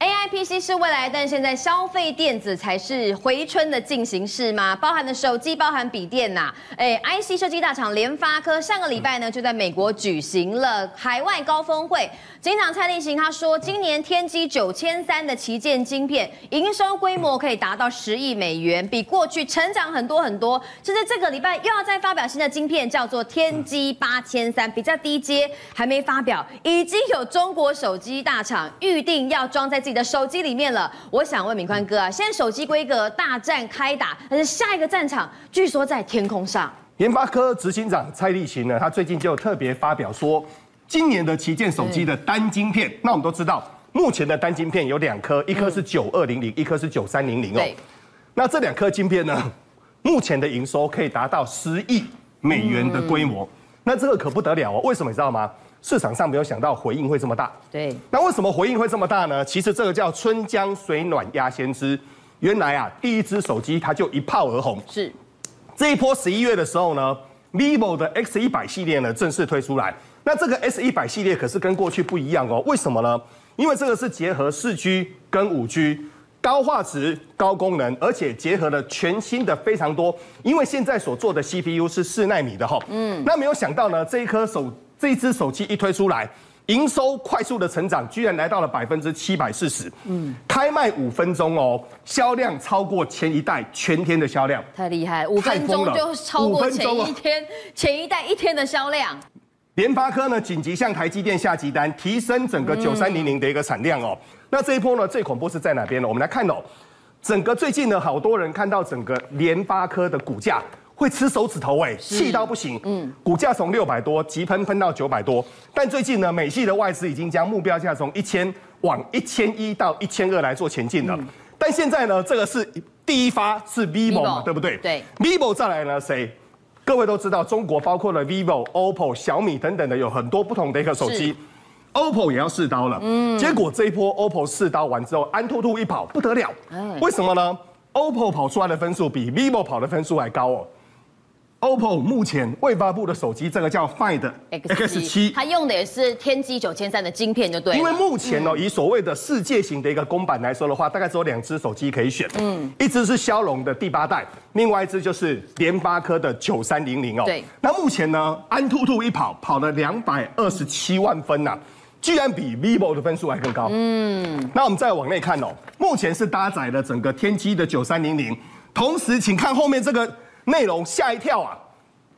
AIPC 是未来，但现在消费电子才是回春的进行式吗？包含的手机，包含笔电呐、啊。哎，IC 设计大厂联发科上个礼拜呢，就在美国举行了海外高峰会。警长蔡力行他说，今年天玑九千三的旗舰晶片营收规模可以达到十亿美元，比过去成长很多很多。甚至这个礼拜又要再发表新的晶片，叫做天玑八千三，比较低阶，还没发表，已经有中国手机大厂预定要装在这己的手机里面了。我想问敏宽哥啊，现在手机规格大战开打，但是下一个战场据说在天空上。研发科执行长蔡立行呢，他最近就特别发表说。今年的旗舰手机的单晶片，那我们都知道，目前的单晶片有两颗，一颗是九二零零，一颗是九三零零哦。那这两颗晶片呢，目前的营收可以达到十亿美元的规模，那这个可不得了哦。为什么你知道吗？市场上没有想到回应会这么大。对。那为什么回应会这么大呢？其实这个叫春江水暖鸭先知。原来啊，第一只手机它就一炮而红。是。这一波十一月的时候呢，vivo 的 X 一百系列呢正式推出来。那这个 S 一百系列可是跟过去不一样哦，为什么呢？因为这个是结合四 G 跟五 G，高画质、高功能，而且结合了全新的非常多。因为现在所做的 CPU 是四纳米的哈，嗯，那没有想到呢，这一颗手这一支手机一推出来，营收快速的成长，居然来到了百分之七百四十，嗯，开卖五分钟哦，销量超过前一代全天的销量，太厉害，五分钟就超过前一天前一代一天的销量。联发科呢，紧急向台积电下急单，提升整个九三零零的一个产量哦。那这一波呢，最恐怖是在哪边呢？我们来看哦，整个最近呢，好多人看到整个联发科的股价会吃手指头哎，气到不行。嗯，股价从六百多急喷喷到九百多，但最近呢，美系的外资已经将目标价从一千往一千一到一千二来做前进了。但现在呢，这个是第一发是 vivo 嘛，对不对？对，vivo 再来呢，谁？各位都知道，中国包括了 vivo、OPPO、小米等等的，有很多不同的一个手机。OPPO 也要试刀了，嗯，结果这一波 OPPO 试刀完之后，安兔兔一跑不得了，为什么呢？OPPO 跑出来的分数比 vivo 跑的分数还高哦。OPPO 目前未发布的手机，这个叫 Find X 七它用的也是天玑九千三的晶片，就对。因为目前哦，以所谓的世界型的一个公版来说的话，大概只有两只手机可以选，嗯，一只是骁龙的第八代，另外一只就是联发科的九三零零哦。对。那目前呢，安兔兔一跑跑了两百二十七万分呐，居然比 vivo 的分数还更高。嗯。那我们再往内看哦，目前是搭载了整个天玑的九三零零，同时请看后面这个。内容吓一跳啊！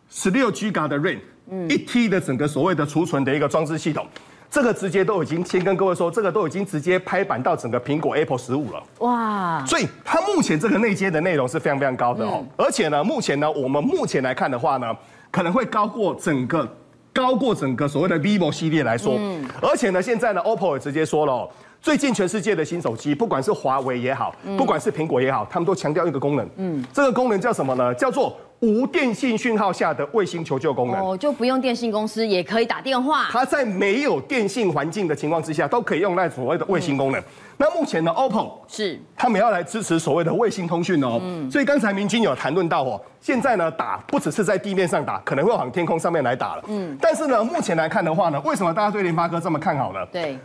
十六 G 的 RAM，一 T 的整个所谓的储存的一个装置系统，这个直接都已经先跟各位说，这个都已经直接拍板到整个苹果 Apple 十五了。哇！所以它目前这个内接的内容是非常非常高的哦，而且呢，目前呢，我们目前来看的话呢，可能会高过整个高过整个所谓的 vivo 系列来说。嗯。而且呢，现在呢，OPPO 也直接说了哦。最近全世界的新手机，不管是华为也好，不管是苹果也好，他们都强调一个功能，嗯，这个功能叫什么呢？叫做无电信讯号下的卫星求救功能。哦，就不用电信公司也可以打电话。它在没有电信环境的情况之下，都可以用那所谓的卫星功能。嗯、那目前呢，OPPO 是他们要来支持所谓的卫星通讯哦。嗯。所以刚才明君有谈论到哦，现在呢打不只是在地面上打，可能会往天空上面来打了。嗯。但是呢，目前来看的话呢，为什么大家对联发科这么看好呢？对。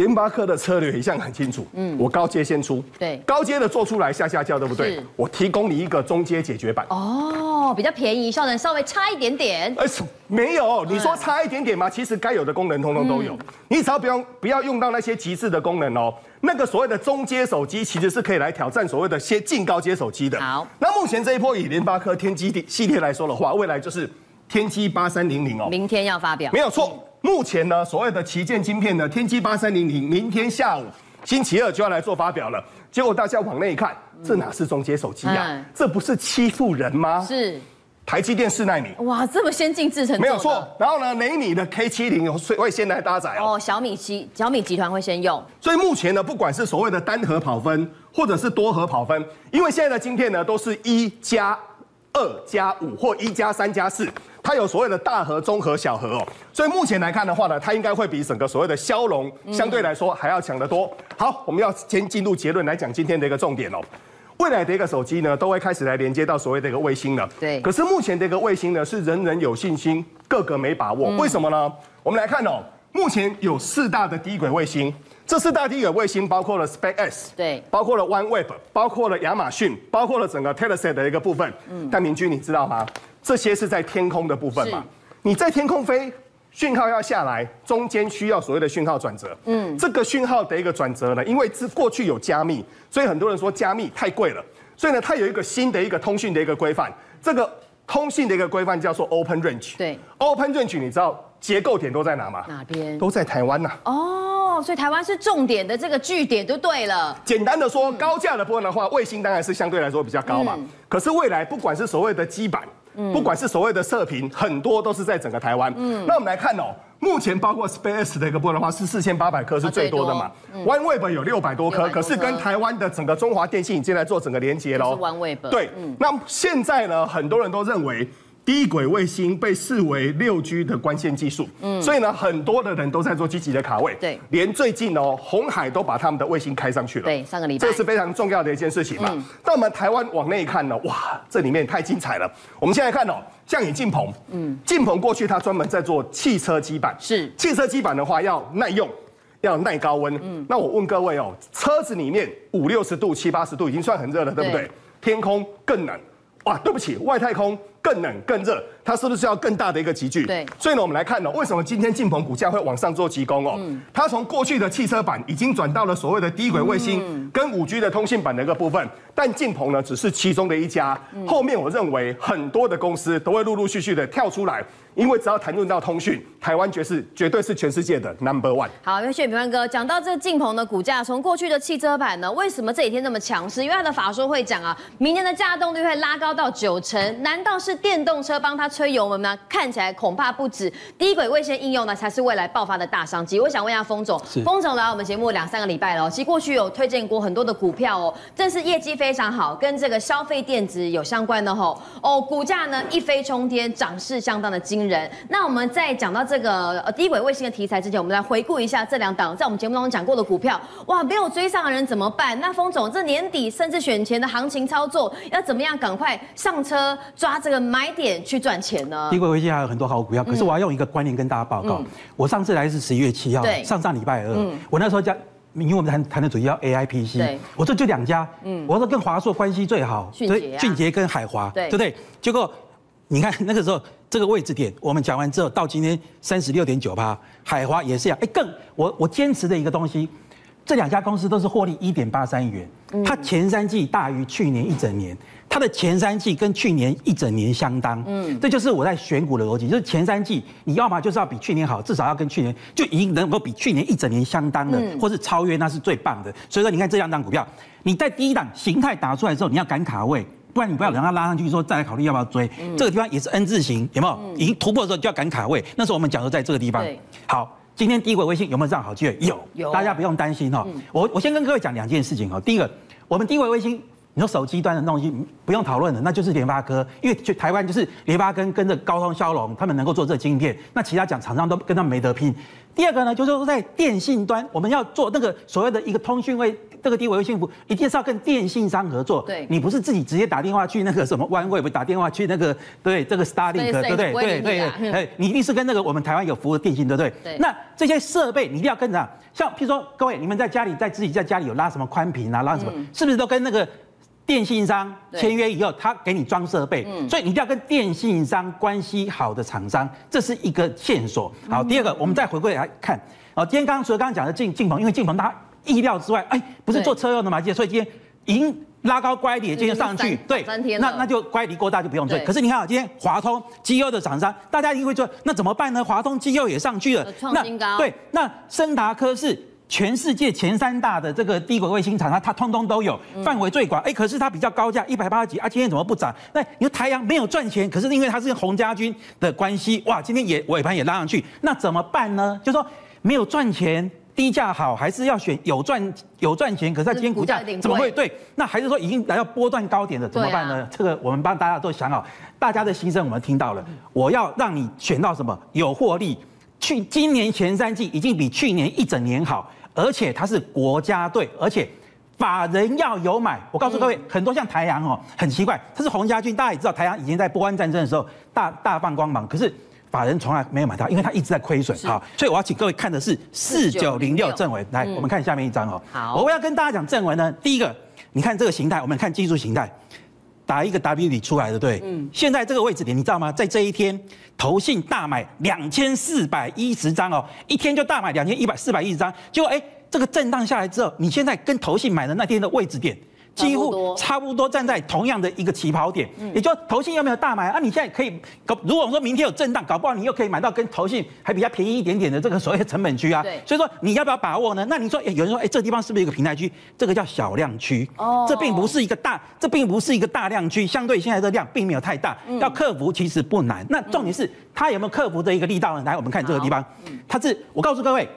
联发科的策略一向很清楚，嗯，我高阶先出，对，高阶的做出来下下叫，对不对？我提供你一个中阶解决版，哦，比较便宜，效能稍微差一点点。哎，没有，你说差一点点吗？其实该有的功能通通都有，你只要不用不要用到那些极致的功能哦。那个所谓的中阶手机其实是可以来挑战所谓的先进高阶手机的。好，那目前这一波以联发科天玑系列来说的话，未来就是天玑八三零零哦，明天要发表，没有错。目前呢，所谓的旗舰晶片呢，天玑八三零零，明天下午星期二就要来做发表了。结果大家往内一看，这哪是中阶手机呀、啊？嗯、这不是欺负人吗？是台积电四奈米，哇，这么先进制程，没有错。然后呢，雷米的 K 七零会先来搭载哦。小米七小米集团会先用。所以目前呢，不管是所谓的单核跑分，或者是多核跑分，因为现在的晶片呢，都是一加二加五或一加三加四。它有所谓的大核、中核、小核哦，所以目前来看的话呢，它应该会比整个所谓的骁龙相对来说还要强得多。好，我们要先进入结论来讲今天的一个重点哦。未来的一个手机呢，都会开始来连接到所谓的一个卫星了。对。可是目前的一个卫星呢，是人人有信心，个个没把握。为什么呢？我们来看哦，目前有四大的低轨卫星，这四大低轨卫星包括了 SpaceX，对，包括了 OneWeb，包括了亚马逊，包括了整个 Telesat 的一个部分。嗯，但明君你知道吗？这些是在天空的部分嘛？你在天空飞，讯号要下来，中间需要所谓的讯号转折。嗯，这个讯号的一个转折呢，因为是过去有加密，所以很多人说加密太贵了。所以呢，它有一个新的一个通讯的一个规范，这个通信的一个规范叫做 Open Range。对，Open Range 你知道结构点都在哪吗？哪边？都在台湾呐。哦，所以台湾是重点的这个据点就对了。简单的说，高价的部分的话，卫星当然是相对来说比较高嘛。嗯、可是未来不管是所谓的基板。不管是所谓的射频，很多都是在整个台湾。嗯，那我们来看哦，目前包括 SpaceX 的一个部分的话，是四千八百颗是最多的嘛。OneWeb 有六百多颗，可是跟台湾的整个中华电信已经来做整个连接喽。OneWeb。对，那现在呢，很多人都认为。低轨卫星被视为六 G 的关键技术，嗯，所以呢，很多的人都在做积极的卡位，对，连最近哦，红海都把他们的卫星开上去了，对，上个礼拜，这是非常重要的一件事情嘛。那我们台湾往内看呢，哇，这里面太精彩了。我们现在看哦，像你晋鹏，嗯，晋鹏过去他专门在做汽车基板，是，汽车基板的话要耐用，要耐高温，嗯，那我问各位哦，车子里面五六十度、七八十度已经算很热了，对不对？天空更冷，哇，对不起，外太空。更冷更热，它是不是要更大的一个集聚？对，所以呢，我们来看呢，为什么今天晋鹏股价会往上做急攻哦？嗯，它从过去的汽车板已经转到了所谓的低轨卫星跟五 G 的通信板的一个部分，但晋鹏呢只是其中的一家，后面我认为很多的公司都会陆陆续续的跳出来。因为只要谈论到通讯，台湾绝是绝对是全世界的 number one。好，谢谢平安哥讲到这个晋鹏的股价，从过去的汽车版呢，为什么这几天那么强势？因为他的法说会讲啊，明年的价动率会拉高到九成，难道是电动车帮他吹油门呢？看起来恐怕不止，低轨卫星应用呢才是未来爆发的大商机。我想问一下封总，封总来我们节目两三个礼拜了，其实过去有推荐过很多的股票哦，正是业绩非常好，跟这个消费电子有相关的吼哦，股价呢一飞冲天，涨势相当的惊。人，那我们在讲到这个呃低轨卫星的题材之前，我们来回顾一下这两档在我们节目当中讲过的股票。哇，没有追上的人怎么办？那封总，这年底甚至选前的行情操作，要怎么样赶快上车抓这个买点去赚钱呢？低轨卫星还有很多好股票，可是我要用一个观念跟大家报告。嗯、我上次来是十一月七号，对上上礼拜二，嗯、我那时候讲，因为我们谈谈的主题叫 AIPC，我说就两家，嗯，我说跟华硕关系最好，迅捷、啊、迅捷跟海华，对，对不对？结果你看那个时候。这个位置点，我们讲完之后，到今天三十六点九八，海华也是一样。哎，更我我坚持的一个东西，这两家公司都是获利一点八三亿元，它前三季大于去年一整年，它的前三季跟去年一整年相当。嗯，这就是我在选股的逻辑，就是前三季你要么就是要比去年好，至少要跟去年就已经能够比去年一整年相当的，或是超越，那是最棒的。所以说，你看这两档股票，你在第一档形态打出来的时候，你要赶卡位。不然你不要等它拉上去，说再来考虑要不要追。嗯、这个地方也是 N 字形，有没有？嗯、已经突破的时候就要赶卡位。那时候我们讲的在这个地方。对好，今天低轨卫星有没有这样好机会？有，有。大家不用担心哈。嗯、我我先跟各位讲两件事情哈。第一个，我们低轨卫星，你说手机端的东西不用讨论了，那就是联发科，因为就台湾就是联发科跟着高通骁龙，他们能够做这个晶片，那其他讲厂商都跟他们没得拼。第二个呢，就是说在电信端，我们要做那个所谓的一个通讯位，这个低维卫星服一定是要跟电信商合作。对，你不是自己直接打电话去那个什么 OneWeb，打电话去那个对这个 Starlink，对不对？对对对，你一定是跟那个我们台湾有服务的电信，对不对？对。那这些设备你一定要跟着，像譬如说各位，你们在家里在自己在家里有拉什么宽频啊，拉什么，是不是都跟那个？电信商签约以后，他给你装设备，所以你一定要跟电信商关系好的厂商，这是一个线索。好，第二个，我们再回过来看，哦，今天刚刚除了刚刚讲的晋晋鹏，因为晋鹏他意料之外，哎，不是做车用的嘛，所以今天已经拉高乖离，今天上去，对，那那就乖离过大就不用追。可是你看啊，今天华通、绩优的厂商，大家一定会说，那怎么办呢？华通、绩优也上去了，创新高。对，那森达科是。全世界前三大的这个低轨卫星厂，商它通通都有，范围最广。哎，可是它比较高价，一百八十几啊，今天怎么不涨？那你说台阳没有赚钱，可是因为它是洪家军的关系，哇，今天也尾盘也拉上去，那怎么办呢？就说没有赚钱，低价好，还是要选有赚有赚钱？可是它今天股价怎么会对？那还是说已经来到波段高点了，怎么办呢？这个我们帮大家都想好，大家的心声我们听到了。我要让你选到什么有获利，去今年前三季已经比去年一整年好。而且它是国家队，而且法人要有买。我告诉各位，很多像台阳哦，很奇怪，它是洪家军，大家也知道，台阳以前在波湾战争的时候大大放光芒。可是法人从来没有买到，因为它一直在亏损。好，所以我要请各位看的是四九零六正文。来，我们看下面一张哦。好，我要跟大家讲正文呢，第一个，你看这个形态，我们看技术形态，打一个 W 底出来的，对。嗯。现在这个位置点，你知道吗？在这一天，投信大买两千四百一十张哦，一天就大买两千一百四百一十张，结果哎，这个震荡下来之后，你现在跟投信买的那天的位置点。几乎差不多站在同样的一个起跑点，也就投信又没有大买啊，你现在可以搞，如果说明天有震荡，搞不好你又可以买到跟投信还比较便宜一点点的这个所谓的成本区啊。所以说你要不要把握呢？那你说，有人说，哎，这地方是不是一个平台区？这个叫小量区。哦，这并不是一个大，这并不是一个大量区，相对现在的量并没有太大，要克服其实不难。那重点是它有没有克服的一个力道呢？来，我们看这个地方，它是我告诉各位，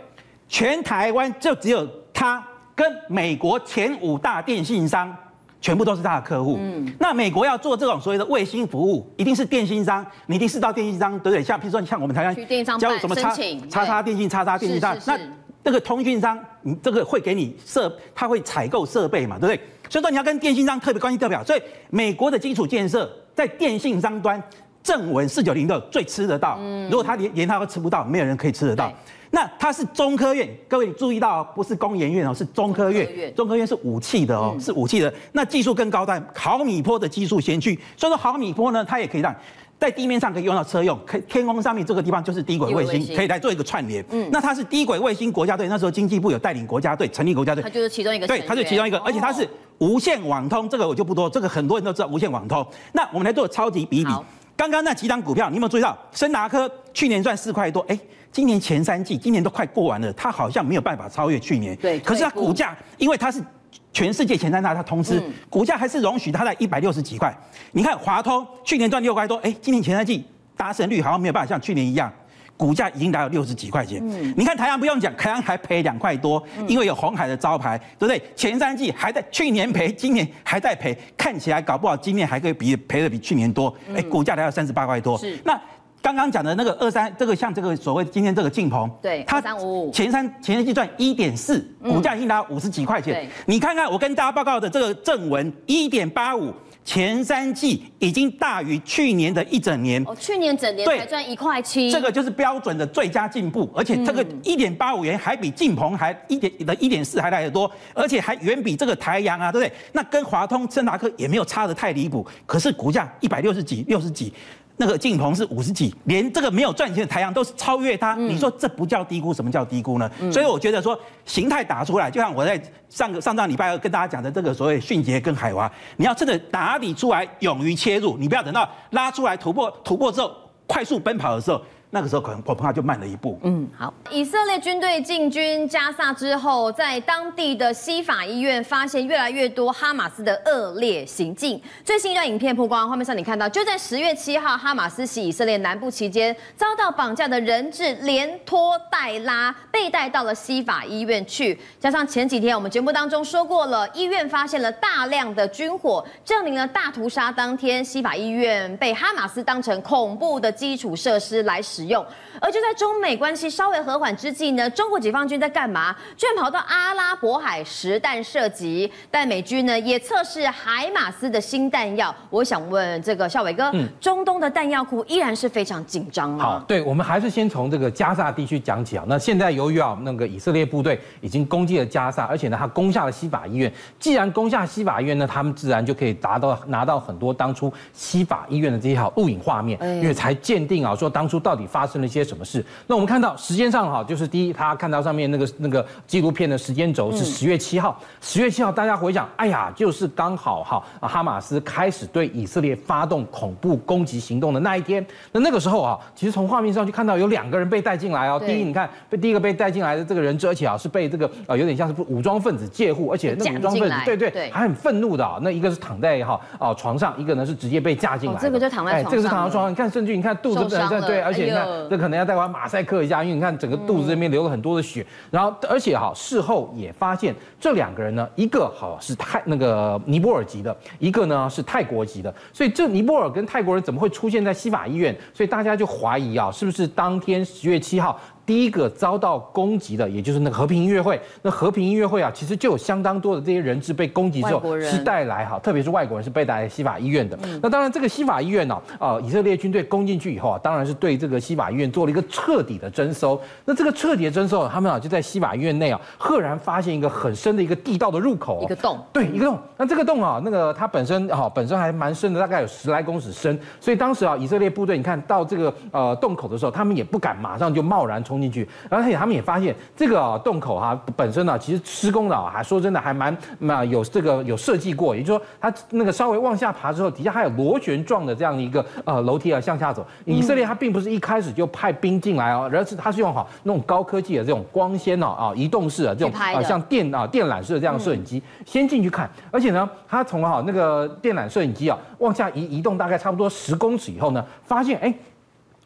全台湾就只有它跟美国前五大电信商。全部都是他的客户。嗯，那美国要做这种所谓的卫星服务，一定是电信商，你一定是到电信商，对不对？像譬如说，像我们台湾交什么叉叉叉电信、叉叉电信商，那那个通讯商，你这个会给你设，他会采购设备嘛，对不对？所以说你要跟电信商特别关系特别好。所以美国的基础建设在电信商端，正文四九零六最吃得到。嗯，如果他连连他都吃不到，没有人可以吃得到。那它是中科院，各位注意到，不是工研院哦，是中科院。中科院是武器的哦，是武器的。那技术更高端，毫米波的技术先驱。所以说毫米波呢，它也可以让在地面上可以用到车用，可天空上面这个地方就是低轨卫星，可以来做一个串联。嗯，那它是低轨卫星国家队，那时候经济部有带领国家队成立国家队，它就是其中一个。对，它是其中一个，而且它是无线网通，这个我就不多，这个很多人都知道无线网通。那我们来做超级比比，刚刚那几档股票，你有没有注意到？森达科去年赚四块多，哎。今年前三季，今年都快过完了，它好像没有办法超越去年。对，可是它股价，因为它是全世界前三大，它通吃，股价还是容许它在一百六十几块。你看华通去年赚六块多，哎，今年前三季达成率好像没有办法像去年一样，股价已经达到六十几块钱。嗯，你看台阳不用讲，台阳还赔两块多，因为有红海的招牌，对不对？前三季还在去年赔，今年还在赔，看起来搞不好今年还可以比赔的比去年多。哎，股价来到三十八块多。是那。刚刚讲的那个二三，这个像这个所谓今天这个晋鹏，对，它前三前三季赚一点四，股价已经达五十几块钱。对，你看看我跟大家报告的这个正文一点八五，前三季已经大于去年的一整年。哦，去年整年才赚一块七。这个就是标准的最佳进步，而且这个一点八五元还比晋鹏还一点的一点四还来得多，而且还远比这个台阳啊，对不对？那跟华通、森达科也没有差得太离谱，可是股价一百六十几、六十几。那个晋鹏是五十几，连这个没有赚钱的台阳都是超越它。你说这不叫低估？什么叫低估呢？所以我觉得说形态打出来，就像我在上个上上礼拜二跟大家讲的这个所谓迅捷跟海华，你要真的打底出来，勇于切入，你不要等到拉出来突破突破之后快速奔跑的时候。那个时候可能恐怕就慢了一步。嗯，好。以色列军队进军加萨之后，在当地的西法医院发现越来越多哈马斯的恶劣行径。最新一段影片曝光，画面上你看到，就在十月七号，哈马斯袭以色列南部期间，遭到绑架的人质连拖带拉被带到了西法医院去。加上前几天我们节目当中说过了，医院发现了大量的军火，证明了大屠杀当天西法医院被哈马斯当成恐怖的基础设施来使用。而就在中美关系稍微和缓之际呢，中国解放军在干嘛？居然跑到阿拉伯海实弹射击，但美军呢也测试海马斯的新弹药。我想问这个孝伟哥，嗯，中东的弹药库依然是非常紧张啊。好，对，我们还是先从这个加萨地区讲起啊。那现在由于啊，那个以色列部队已经攻击了加萨，而且呢，他攻下了西法医院。既然攻下西法医院呢，他们自然就可以达到拿到很多当初西法医院的这些好录影画面，因为才鉴定啊，说当初到底发生了一。些什么事？那我们看到时间上哈，就是第一，他看到上面那个那个纪录片的时间轴是十月七号。十月七号，大家回想，哎呀，就是刚好哈，哈马斯开始对以色列发动恐怖攻击行动的那一天。那那个时候啊，其实从画面上就看到有两个人被带进来哦。第一，你看被第一个被带进来的这个人质，而且啊是被这个呃有点像是武装分子借护，而且那武装分子对对还很愤怒的啊。那一个是躺在哈啊床上，一个呢是直接被架进来。这个就躺在床上。这个是躺在床上，你看甚至你看肚子对对，而且你看这。可能要带完马赛克一下，因为你看整个肚子这边流了很多的血，然后而且哈事后也发现这两个人呢，一个好是泰那个尼泊尔籍的，一个呢是泰国籍的，所以这尼泊尔跟泰国人怎么会出现在西法医院？所以大家就怀疑啊，是不是当天十月七号第一个遭到攻击的，也就是那个和平音乐会。那和平音乐会啊，其实就有相当多的这些人质被攻击之后是带来哈，特别是外国人是被带来西法医院的。嗯、那当然，这个西法医院呢，啊，以色列军队攻进去以后啊，当然是对这个西法医院做了一个彻底的征收。那这个彻底的征收，他们啊就在西法医院内啊，赫然发现一个很深的一个地道的入口，一个洞，对，一个洞。那这个洞啊，那个它本身啊，本身还蛮深的，大概有十来公尺深。所以当时啊，以色列部队你看到这个呃洞口的时候，他们也不敢马上就贸然冲进去，而且他们也发现这个、啊、洞口哈、啊、本身呢、啊，其实施工的啊，还说真的还蛮蛮有这个有设计过，也就是说它那个稍微往下爬之后，底下还有螺旋状的这样一个呃楼梯啊向下走。以色列它并不是一开始就派兵进来哦，而是它是用好那种高科技的这种光纤哦啊移动式的这种啊像电啊电缆式的这样的摄影机先进去看，而且呢，它从哈那个电缆摄影机啊往下移移动大概差不多十公尺以后呢，发现哎。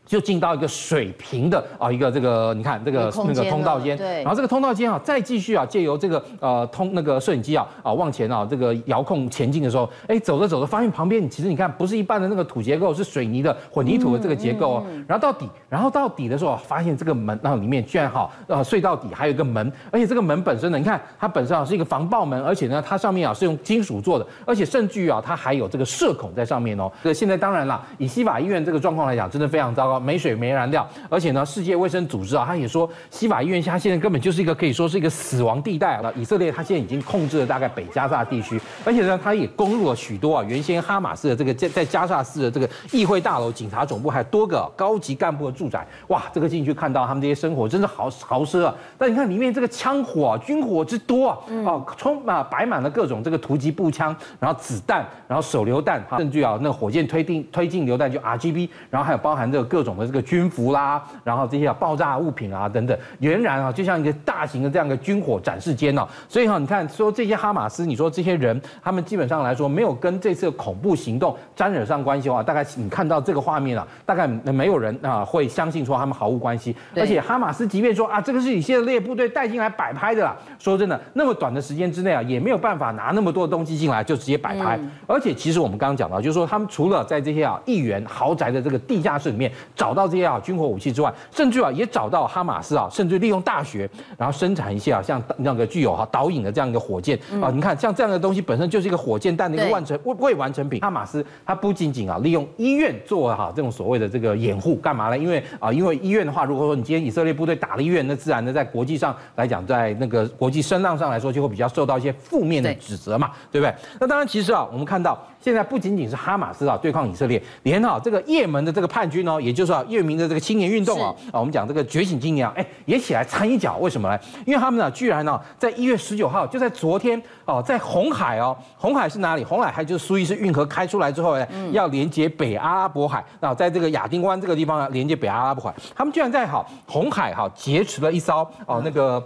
就进到一个水平的啊，一个这个你看这个那个通道间，对，然后这个通道间啊，再继续啊，借由这个呃通那个摄影机啊啊往前啊这个遥控前进的时候，哎，走着走着发现旁边你其实你看不是一般的那个土结构，是水泥的混凝土的这个结构哦。然后到底，然后到底的时候发现这个门啊里面居然哈呃隧道底还有一个门，而且这个门本身呢，你看它本身啊是一个防爆门，而且呢它上面啊是用金属做的，而且甚至于啊它还有这个射孔在上面哦。这现在当然啦，以西法医院这个状况来讲，真的非常糟糕。没水没燃料，而且呢，世界卫生组织啊，他也说西法医院它现在根本就是一个可以说是一个死亡地带了。以色列它现在已经控制了大概北加萨地区，而且呢，它也攻入了许多啊原先哈马斯的这个在在加萨市的这个议会大楼、警察总部，还有多个高级干部的住宅。哇，这个进去看到他们这些生活真是豪豪奢啊！但你看里面这个枪火啊，军火之多啊，哦，充啊摆满了各种这个突击步枪，然后子弹，然后手榴弹，甚至啊那火箭推进推进榴弹就 RGB，然后还有包含这个各种的这个。军服啦，然后这些爆炸物品啊等等，俨然啊就像一个大型的这样的军火展示间哦。所以哈，你看说这些哈马斯，你说这些人，他们基本上来说没有跟这次恐怖行动沾惹上关系的话，大概你看到这个画面啊，大概没有人啊会相信说他们毫无关系。而且哈马斯即便说啊，这个是以色列部队带进来摆拍的啦，说真的，那么短的时间之内啊，也没有办法拿那么多的东西进来就直接摆拍。而且其实我们刚刚讲到，就是说他们除了在这些啊议员豪宅的这个地下室里面找到这些。啊，军火武器之外，甚至啊也找到哈马斯啊，甚至利用大学，然后生产一些啊像那个具有哈导引的这样一个火箭啊，你看像这样的东西本身就是一个火箭弹的一个完成未未完成品。哈马斯它不仅仅啊利用医院做哈这种所谓的这个掩护，干嘛呢？因为啊因为医院的话，如果说你今天以色列部队打了医院，那自然的在国际上来讲，在那个国际声浪上来说，就会比较受到一些负面的指责嘛，对不对？那当然，其实啊我们看到。现在不仅仅是哈马斯啊对抗以色列，连哈这个也门的这个叛军呢，也就是啊月明的这个青年运动啊啊，我们讲这个觉醒青年啊，哎也起来掺一脚，为什么呢？因为他们呢居然呢在一月十九号，就在昨天哦，在红海哦，红海是哪里？红海还就是苏伊士运河开出来之后呢，要连接北阿拉伯海，那在这个亚丁湾这个地方呢，连接北阿拉伯海，他们居然在好红海哈劫持了一艘哦那个。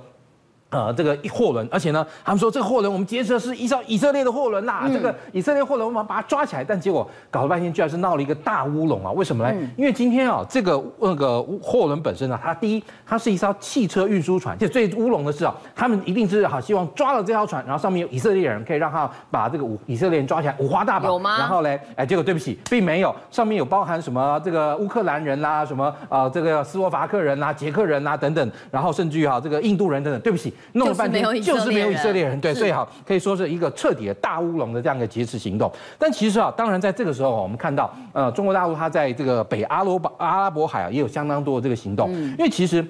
呃，这个货轮，而且呢，他们说这个货轮我们劫持的是一艘以色列的货轮呐，这个以色列货轮我们把它抓起来，但结果搞了半天，居然是闹了一个大乌龙啊！为什么呢？因为今天啊，这个那个货轮本身呢，它第一，它是一艘汽车运输船，且最乌龙的是啊，他们一定是好希望抓了这条船，然后上面有以色列人，可以让他把这个五以色列人抓起来，五花大绑。有吗？然后嘞，哎，结果对不起，并没有，上面有包含什么这个乌克兰人啦，什么啊这个斯洛伐克人啦、捷克人啦等等，然后甚至于哈这个印度人等等，对不起，弄了半天。就是没有以色列人，对，所以好可以说是一个彻底的大乌龙的这样一个劫持行动。但其实啊，当然在这个时候，我们看到，呃，中国大陆它在这个北阿罗巴阿拉伯海啊，也有相当多的这个行动，因为其实。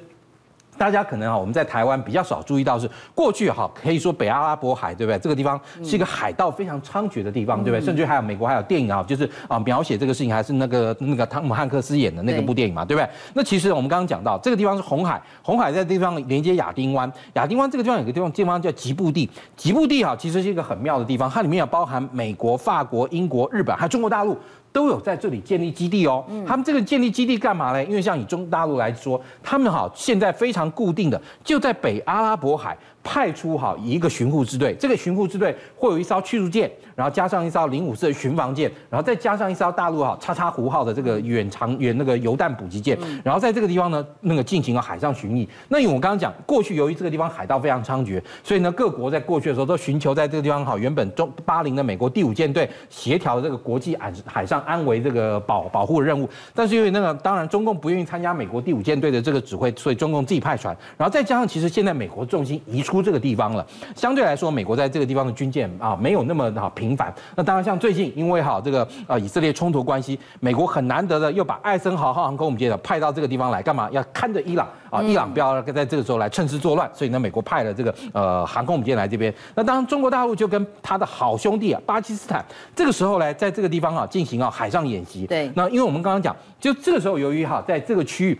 大家可能啊，我们在台湾比较少注意到是过去哈，可以说北阿拉伯海对不对？这个地方是一个海盗非常猖獗的地方，对不对？甚至还有美国还有电影啊，就是啊描写这个事情，还是那个那个汤姆汉克斯演的那个部电影嘛，对不对？那其实我们刚刚讲到这个地方是红海，红海在这地方连接亚丁湾，亚丁湾这个地方有个地方地方叫吉布地，吉布地哈其实是一个很妙的地方，它里面有包含美国、法国、英国、日本还有中国大陆。都有在这里建立基地哦。他们这个建立基地干嘛呢？因为像以中大陆来说，他们好现在非常固定的就在北阿拉伯海。派出好一个巡护支队，这个巡护支队会有一艘驱逐舰，然后加上一艘零五式巡防舰，然后再加上一艘大陆哈“叉叉湖号”的这个远长远那个油弹补给舰，然后在这个地方呢，那个进行了海上巡弋。那因为我刚刚讲，过去由于这个地方海盗非常猖獗，所以呢，各国在过去的时候都寻求在这个地方好，原本中巴林的美国第五舰队协调的这个国际海海上上安危这个保保护任务。但是因为那个当然中共不愿意参加美国第五舰队的这个指挥，所以中共自己派船。然后再加上其实现在美国重心移出这个地方了，相对来说美国在这个地方的军舰啊没有那么好频繁。那当然像最近因为哈这个呃以色列冲突关系，美国很难得的又把艾森豪号航空母舰的派到这个地方来干嘛？要看着伊朗啊，伊朗不要在这个时候来趁势作乱。所以呢，美国派了这个呃航空母舰来这边。那当然中国大陆就跟他的好兄弟啊巴基斯坦这个时候呢，在这个地方啊进行啊海上演习。对。那因为我们刚刚讲，就这个时候由于哈在这个区域。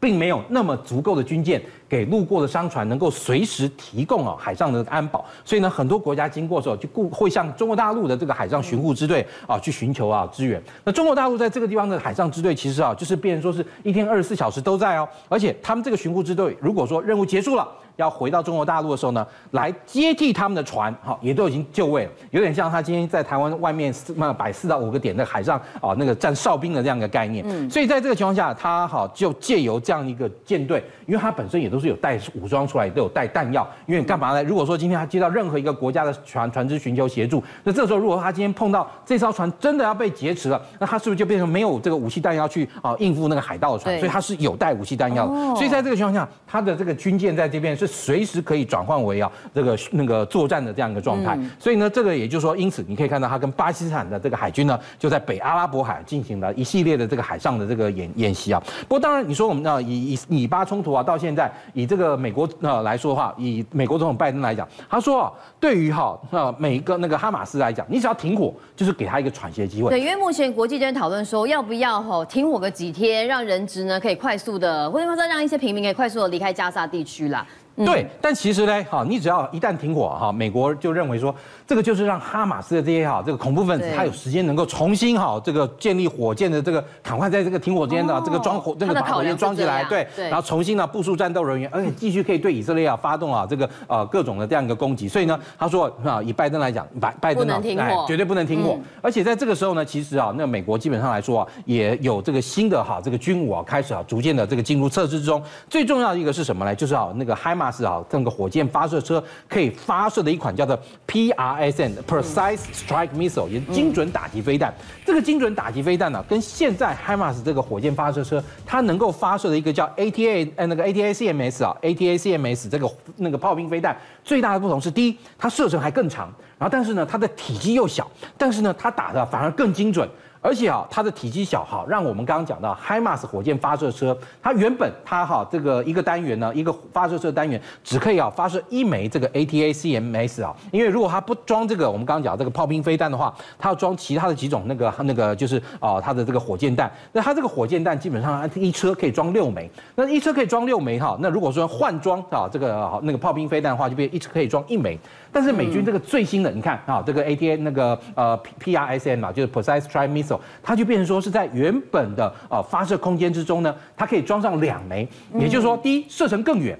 并没有那么足够的军舰给路过的商船能够随时提供啊海上的安保，所以呢，很多国家经过的时候就顾会向中国大陆的这个海上巡护支队啊去寻求啊支援。那中国大陆在这个地方的海上支队其实啊就是变成说是一天二十四小时都在哦，而且他们这个巡护支队如果说任务结束了。要回到中国大陆的时候呢，来接替他们的船，好，也都已经就位了，有点像他今天在台湾外面四那摆四到五个点的海上啊，那个站哨兵的这样一个概念。嗯，所以在这个情况下，他好就借由这样一个舰队，因为他本身也都是有带武装出来，都有带弹药。因为干嘛呢？如果说今天他接到任何一个国家的船船只寻求协助，那这时候如果他今天碰到这艘船真的要被劫持了，那他是不是就变成没有这个武器弹药去啊应付那个海盗的船？所以他是有带武器弹药的。所以在这个情况下，他的这个军舰在这边是。随时可以转换为啊这个那个作战的这样一个状态，嗯、所以呢，这个也就是说，因此你可以看到，他跟巴基斯坦的这个海军呢，就在北阿拉伯海进行了一系列的这个海上的这个演演习啊。不过当然，你说我们啊以以以巴冲突啊，到现在以这个美国呃来说的话，以美国总统拜登来讲，他说啊，对于哈呃每一个那个哈马斯来讲，你只要停火，就是给他一个喘息的机会。对，因为目前国际间讨论说，要不要吼停火个几天，让人质呢可以快速的，或者说让一些平民可以快速的离开加沙地区啦。对，但其实呢，哈，你只要一旦停火，哈，美国就认为说，这个就是让哈马斯的这些哈这个恐怖分子，他有时间能够重新哈这个建立火箭的这个，赶快在这个停火间的这个装火，这个把火箭装起来，对，然后重新呢部署战斗人员，而且继续可以对以色列啊发动啊这个呃各种的这样一个攻击。所以呢，他说啊，以拜登来讲，拜拜登啊，哎，绝对不能停火。而且在这个时候呢，其实啊，那美国基本上来说啊，也有这个新的哈这个军武啊开始啊逐渐的这个进入测试之中。最重要的一个是什么呢？就是啊那个海马是啊这个火。箭发射车可以发射的一款叫做 PRSM（Precise Strike Missile），也精准打击飞弹。这个精准打击飞弹呢，跟现在 HIMARS 这个火箭发射车它能够发射的一个叫 ATA 呃那个 ATACMS 啊 ATACMS 这个那个炮兵飞弹最大的不同是，第一，它射程还更长，然后但是呢，它的体积又小，但是呢，它打的反而更精准。而且啊，它的体积小哈，让我们刚刚讲到海马斯火箭发射车，它原本它哈这个一个单元呢，一个发射车单元只可以啊发射一枚这个 ATACMS 啊，因为如果它不装这个我们刚刚讲这个炮兵飞弹的话，它要装其他的几种那个那个就是啊它的这个火箭弹，那它这个火箭弹基本上一车可以装六枚，那一车可以装六枚哈，那如果说换装啊这个那个炮兵飞弹的话，就变一车可以装一枚。但是美军这个最新的，你看啊，这个 ATA 那个呃 PRSM 啊，就是 Precise t r i m i s s 它就变成说是在原本的呃发射空间之中呢，它可以装上两枚，也就是说，第一射程更远。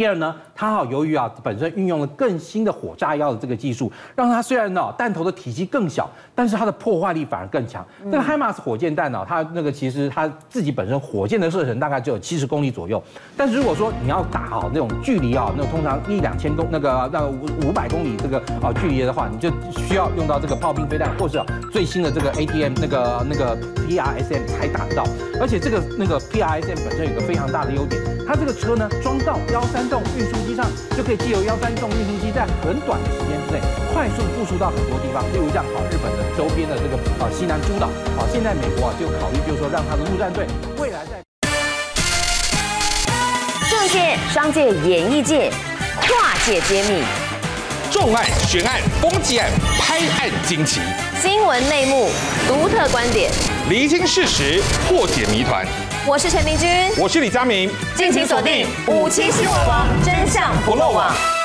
第二呢，它好由于啊本身运用了更新的火炸药的这个技术，让它虽然呢弹头的体积更小，但是它的破坏力反而更强。那个海马斯火箭弹呢，它那个其实它自己本身火箭的射程大概只有七十公里左右，但是如果说你要打好那种距离啊，那种通常一两千公那个那五五百公里这个啊距离的话，你就需要用到这个炮兵飞弹，或是最新的这个 ATM 那个那个 PRSM 才打得到。而且这个那个 PRSM 本身有个非常大的优点，它这个车呢装到幺三。动运输机上就可以借由幺三洞运输机，在很短的时间之内快速部署到很多地方，例如像好日本的周边的这个啊西南诸岛，好现在美国啊就考虑就是说让他的陆战队未来在政界、商界、演艺界跨界揭秘，重案、悬案、攻击案、拍案惊奇，新闻内幕、独特观点，厘清事实，破解谜团。我是陈明君，我是李佳明，敬请锁定五七新闻网，真相不漏网。